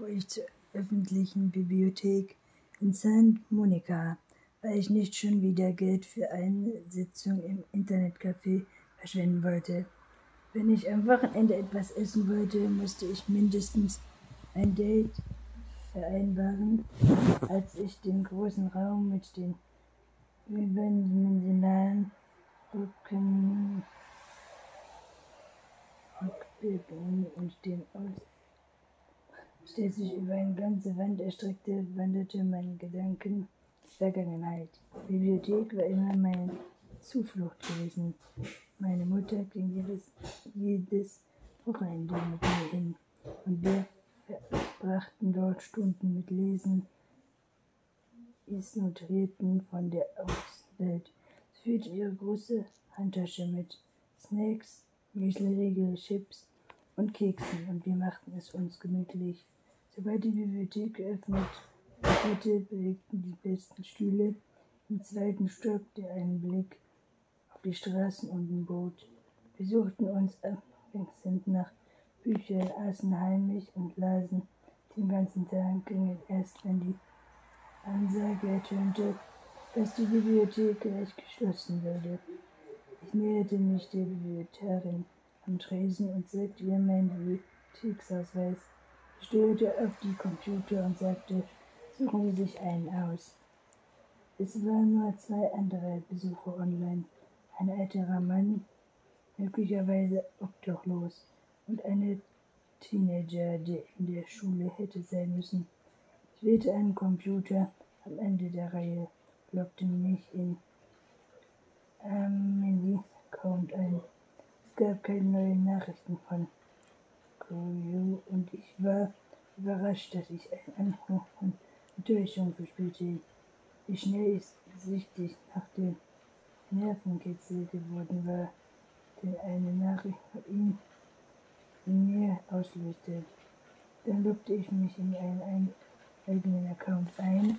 fuhr ich zur öffentlichen Bibliothek in St. Monica, weil ich nicht schon wieder Geld für eine Sitzung im Internetcafé verschwenden wollte. Wenn ich am Wochenende etwas essen wollte, musste ich mindestens ein Date vereinbaren, als ich den großen Raum mit den überdimensionalen Rücken und dem aus sich über eine ganze Wand erstreckte, wanderte mein Gedanken Vergangenheit. Die Bibliothek war immer meine Zuflucht gewesen. Meine Mutter ging jedes, jedes Wochenende mit mir hin und wir verbrachten dort Stunden mit Lesen, ist Notierten von der Außenwelt. Sie führte ihre große Handtasche mit Snacks, Müsliriegel, Chips und Keksen und wir machten es uns gemütlich. Sobald die Bibliothek geöffnet wurde, belegten die besten Stühle im zweiten Stock, der einen Blick auf die Straßen unten bot. Wir suchten uns abwechselnd nach Büchern, aßen heimlich und lasen den ganzen Tag, gingen erst, wenn die Ansage ertönte, dass die Bibliothek gleich geschlossen würde. Ich näherte mich der Bibliothekarin am Tresen und zeigte ihr meinen Bibliotheksausweis. Steuerte auf die Computer und sagte, suchen Sie sich einen aus. Es waren nur zwei andere Besucher online. Ein älterer Mann, möglicherweise obdachlos, und eine Teenager, der in der Schule hätte sein müssen. Ich wählte einen Computer am Ende der Reihe, loggte mich in Emily-Account ein. Es gab keine neuen Nachrichten von Koyo und ich war überrascht, dass ich einen Anruf von Enttäuschung verspürte. Wie schnell ich sichtig nach dem Nervenkitzel geworden war, den eine Nachricht von ihm in mir auslöste. Dann loggte ich mich in einen eigenen Account ein.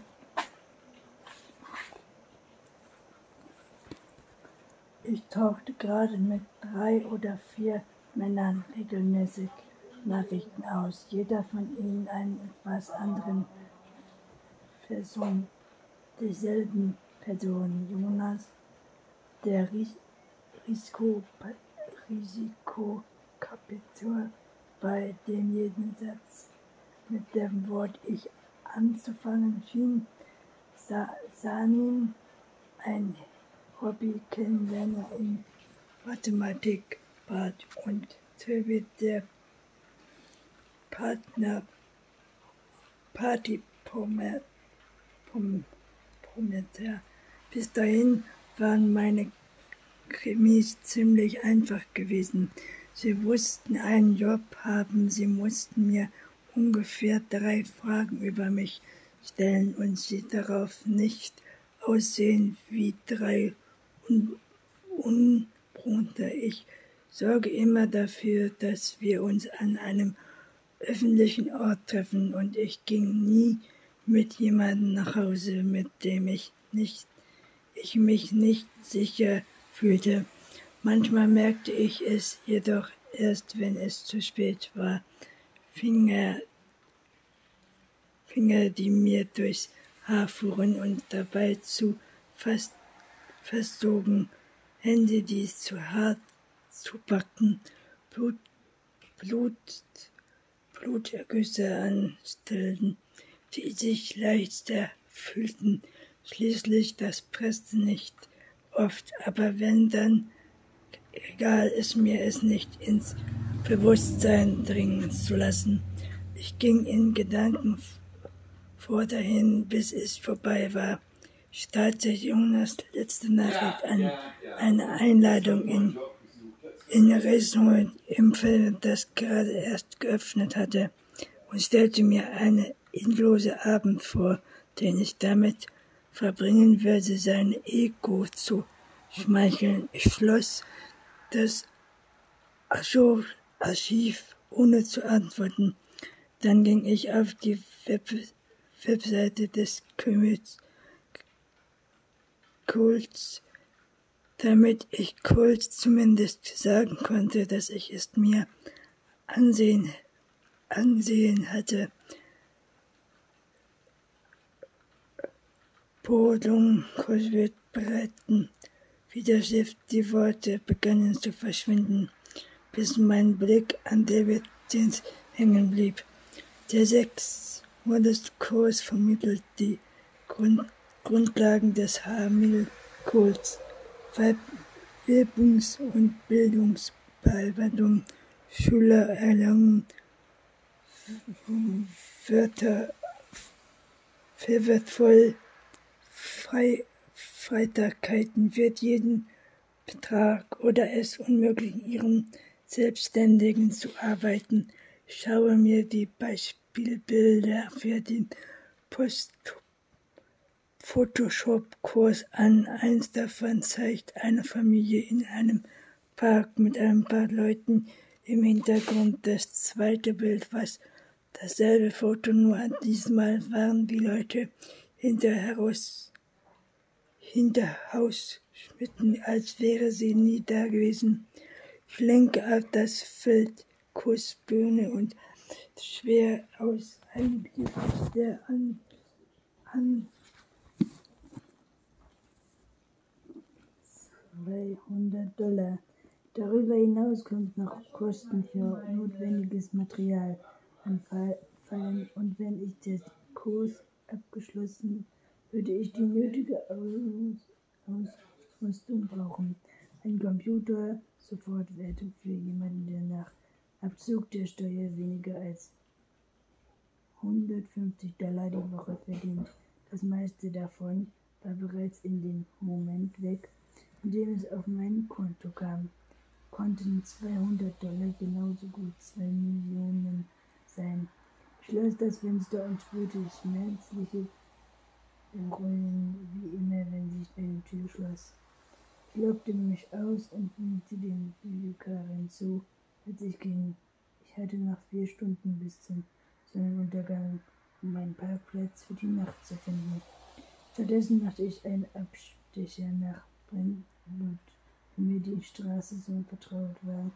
Ich tauchte gerade mit drei oder vier Männern regelmäßig Nachrichten aus, jeder von ihnen einen etwas anderen Person, derselben Person, Jonas, der Ris Risiko, bei dem jeden Satz mit dem Wort Ich anzufangen schien, Sa Sanin, ein Hobby-Kennenlerner in Mathematik, bat und David, der Partner Partypromoter. Bis dahin waren meine Krimis ziemlich einfach gewesen. Sie wussten einen Job haben, sie mussten mir ungefähr drei Fragen über mich stellen und sie darauf nicht aussehen wie drei Un Unbrunter. Ich sorge immer dafür, dass wir uns an einem öffentlichen Ort treffen und ich ging nie mit jemandem nach Hause, mit dem ich nicht, ich mich nicht sicher fühlte. Manchmal merkte ich es jedoch erst, wenn es zu spät war. Finger, Finger, die mir durchs Haar fuhren und dabei zu fast versogen, Hände, die zu hart zu packen, Blut, Blut, Blutergüsse anstellten, die sich leichter fühlten. Schließlich, das presste nicht oft, aber wenn dann, egal ist mir es nicht ins Bewusstsein dringen zu lassen. Ich ging in Gedanken vor dahin, bis es vorbei war. Starrte Jonas letzte Nachricht an, eine Einladung in in Restaurant im Film, das gerade erst geöffnet hatte, und stellte mir einen endlosen Abend vor, den ich damit verbringen würde, sein Ego zu schmeicheln. Ich schloss das Archiv ohne zu antworten. Dann ging ich auf die Web Webseite des Kults damit ich Kult zumindest sagen konnte, dass ich es mir ansehen, ansehen hatte. Podung, Kult breiten, Widerschiff, die Worte begannen zu verschwinden, bis mein Blick an David Dins hängen blieb. Der sechs modest Kurs vermittelt die Grund Grundlagen des Hamilkults. Werbungs- und Bildungsbearbeitung, Schüler erlangen Wörter verwertvoll Frei Freitagkeiten wird jeden Betrag oder es unmöglich, ihrem Selbstständigen zu arbeiten. Schaue mir die Beispielbilder für den Post Photoshop-Kurs an. Eins davon zeigt eine Familie in einem Park mit ein paar Leuten im Hintergrund. Das zweite Bild, was dasselbe Foto, nur diesmal waren die Leute hinter heraus, hinter Haus schmitten, als wäre sie nie da gewesen. Ich lenke auf das Feld Kussbühne und schwer aus einem Blick der an, an 200 Dollar. Darüber hinaus kommt noch Kosten für notwendiges Material anfallen und wenn ich den Kurs abgeschlossen, würde ich die nötige Ausrüstung brauchen. Ein Computer, Sofortwerte für jemanden, der nach Abzug der Steuer weniger als 150 Dollar die Woche verdient. Das meiste davon war bereits in dem Moment weg, indem es auf mein Konto kam, konnten 200 Dollar genauso gut 2 Millionen sein. Ich schloss das Fenster und spürte schmerzliche Rollen, wie immer, wenn sich eine Tür schloss. Ich lockte mich aus und winkte den Bibliothekarin zu, als ich ging. Ich hatte noch vier Stunden bis zum Sonnenuntergang, um einen Parkplatz für die Nacht zu finden. Stattdessen machte ich einen Abstecher nach Brentwood, wo mir die Straße so vertraut war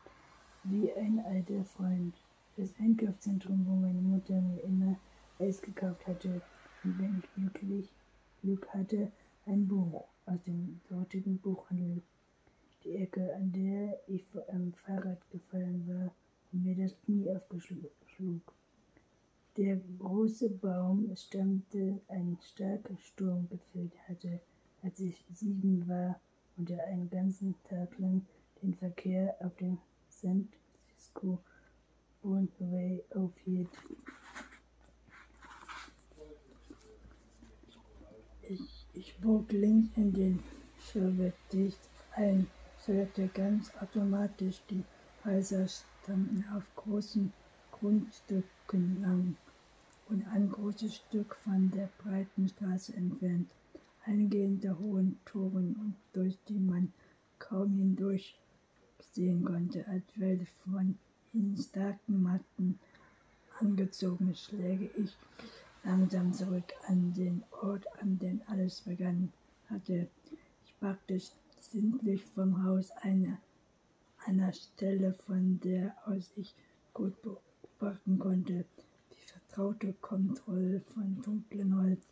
wie ein alter Freund. Das Einkaufszentrum, wo meine Mutter mir immer Eis gekauft hatte und wenn ich glücklich Glück hatte, ein Buch aus dem dortigen Buchhandel. Die Ecke, an der ich vor einem Fahrrad gefallen war und mir das Knie aufgeschlug. Der große Baum stammte ein starker Sturm gefällt hatte, als ich sieben war und er einen ganzen Tag lang den Verkehr auf dem San Francisco Bondway aufhielt. Ich, ich bog links in den Servetdicht ein, steuerte ganz automatisch. Die Häuser standen auf großen Grundstücken lang und ein großes Stück von der breiten Straße entfernt einige hinter hohen Toren und durch die man kaum hindurch sehen konnte, als wäre von ihnen starken Matten angezogen, schläge ich langsam zurück an den Ort, an den alles begann hatte. Ich packte stündlich vom Haus eine, einer Stelle, von der aus ich gut beobachten konnte, die vertraute Kontrolle von dunklen Holz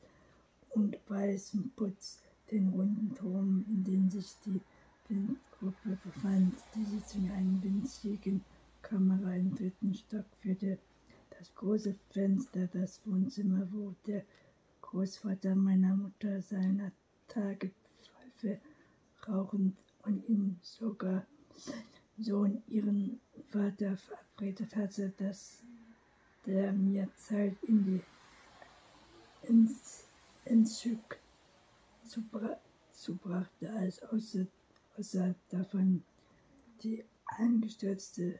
und weißem Putz den runden Turm, in dem sich die Windgruppe befand, die sich zu einer winzigen Kamera im dritten Stock führte. Das große Fenster, das Wohnzimmer, wo der Großvater meiner Mutter seiner Tagepfeife rauchend und ihn sogar Sohn ihren Vater verabredet hatte, dass der mir Zeit in die ins Entzug zubrachte, als außerhalb davon. Die eingestürzte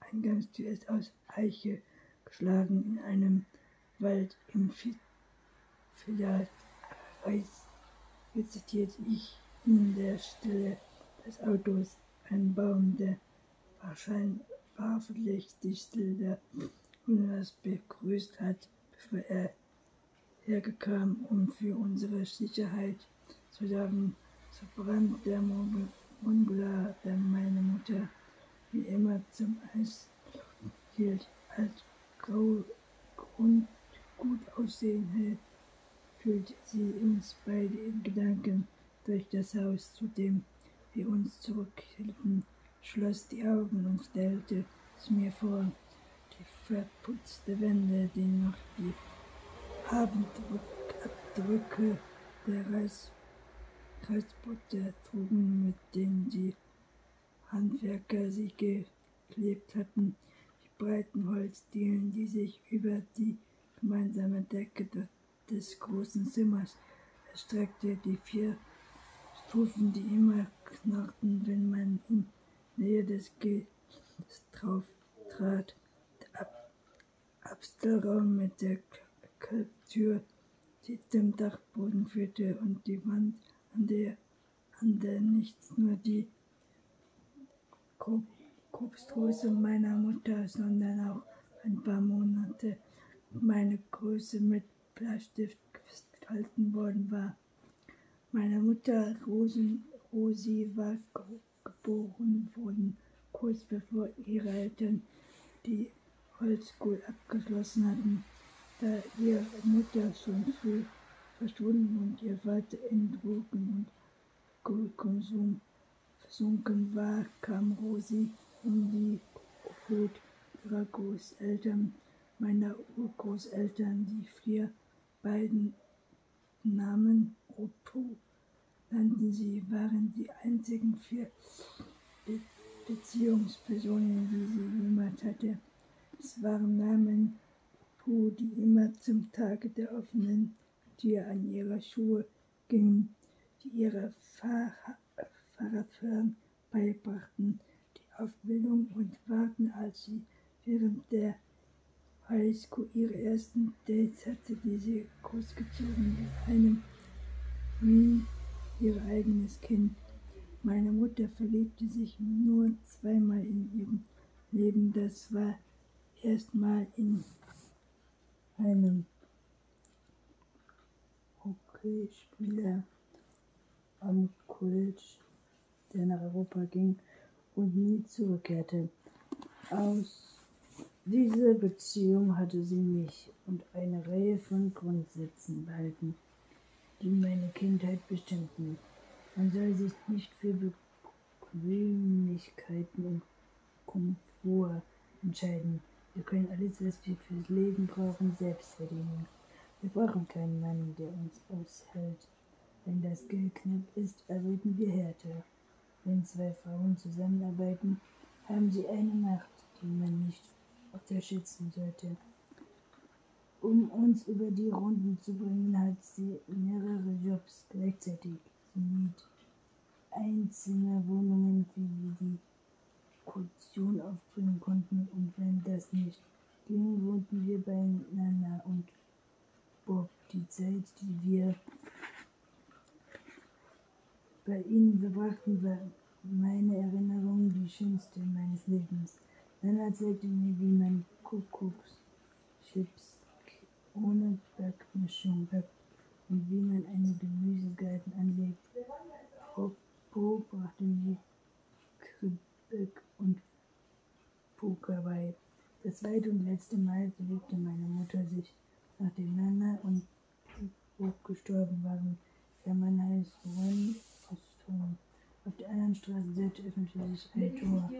Eingangstür ist aus Eiche geschlagen in einem Wald im Filialkreis, rezitierte ich in der Stille des Autos einen Baum, der wahrscheinlich wahrscheinlich die Stille der Hundes begrüßt hat, bevor er hergekam, um für unsere Sicherheit zu sorgen. So brannte der Mongler, der meine Mutter wie immer zum Eis hielt, als grau und gut aussehende führte sie uns beide in Gedanken durch das Haus, zu dem wir uns zurückhielten, schloss die Augen und stellte es mir vor. Die verputzte Wände, die noch die Abdrücke der Reis, Reisbutter trugen, mit denen die Handwerker sie geklebt hatten, die breiten Holzdielen, die sich über die gemeinsame Decke des großen Zimmers erstreckte, die vier Stufen, die immer knarrten, wenn man in Nähe des Gehs drauf trat, der Ab Abstellraum mit der Kalktür, die zum Dachboden führte und die Wand, an der, an der nicht nur die Kopfgröße meiner Mutter, sondern auch ein paar Monate meine Größe mit Bleistift festgehalten worden war. Meine Mutter Rosen, Rosi war geboren worden, kurz bevor ihre Eltern die Holzschule abgeschlossen hatten, da ihre Mutter schon früh verschwunden und ihr Vater in Drogen und Alkoholkonsum versunken war, kam Rosi in die Hut ihrer Großeltern meiner Urgroßeltern, die vier beiden Namen Otto nannten sie, waren die einzigen vier Be Beziehungspersonen, die sie jemals hatte. Es waren Namen, Puh, die immer zum Tage der offenen Tür an ihre Schuhe gingen, die ihre Fahrradfahren beibrachten, die Aufbildung und warten, als sie während der Highschool ihre ersten Dates hatte, die sie großgezogen mit einem wie ihr eigenes Kind. Meine Mutter verliebte sich nur zweimal in ihrem Leben. Das war erstmal in einem Hockeyspieler am College, der nach Europa ging und nie zurückkehrte. Aus diese Beziehung hatte sie mich und eine Reihe von Grundsätzen behalten, die meine Kindheit bestimmten. Man soll sich nicht für Bequemlichkeiten und Komfort entscheiden. Wir können alles, was wir fürs Leben brauchen, selbst verdienen. Wir brauchen keinen Mann, der uns aushält. Wenn das Geld knapp ist, arbeiten wir härter. Wenn zwei Frauen zusammenarbeiten, haben sie eine Macht, die man nicht unterstützen sollte. Um uns über die Runden zu bringen, hat sie mehrere Jobs gleichzeitig. Sie miet Einzimmerwohnungen, wie die Kaution aufbringen konnten. Und wenn das nicht ging, wohnten wir beieinander und Bob die Zeit, die wir bei ihnen verbrachten, war meine Erinnerung die schönste meines Lebens. Dann erzählte mir, wie man Kuckuckschips ohne Backmischung backt und wie man einen Gemüsegarten anlegt. Brachte mir Kribbek und Poker bei. Das zweite und letzte Mal verliebte meine Mutter sich, nachdem Nana und Bob gestorben waren. Der Mann heißt Ron Ostorn. Auf der anderen Straßenseite öffnete sich ein Tor.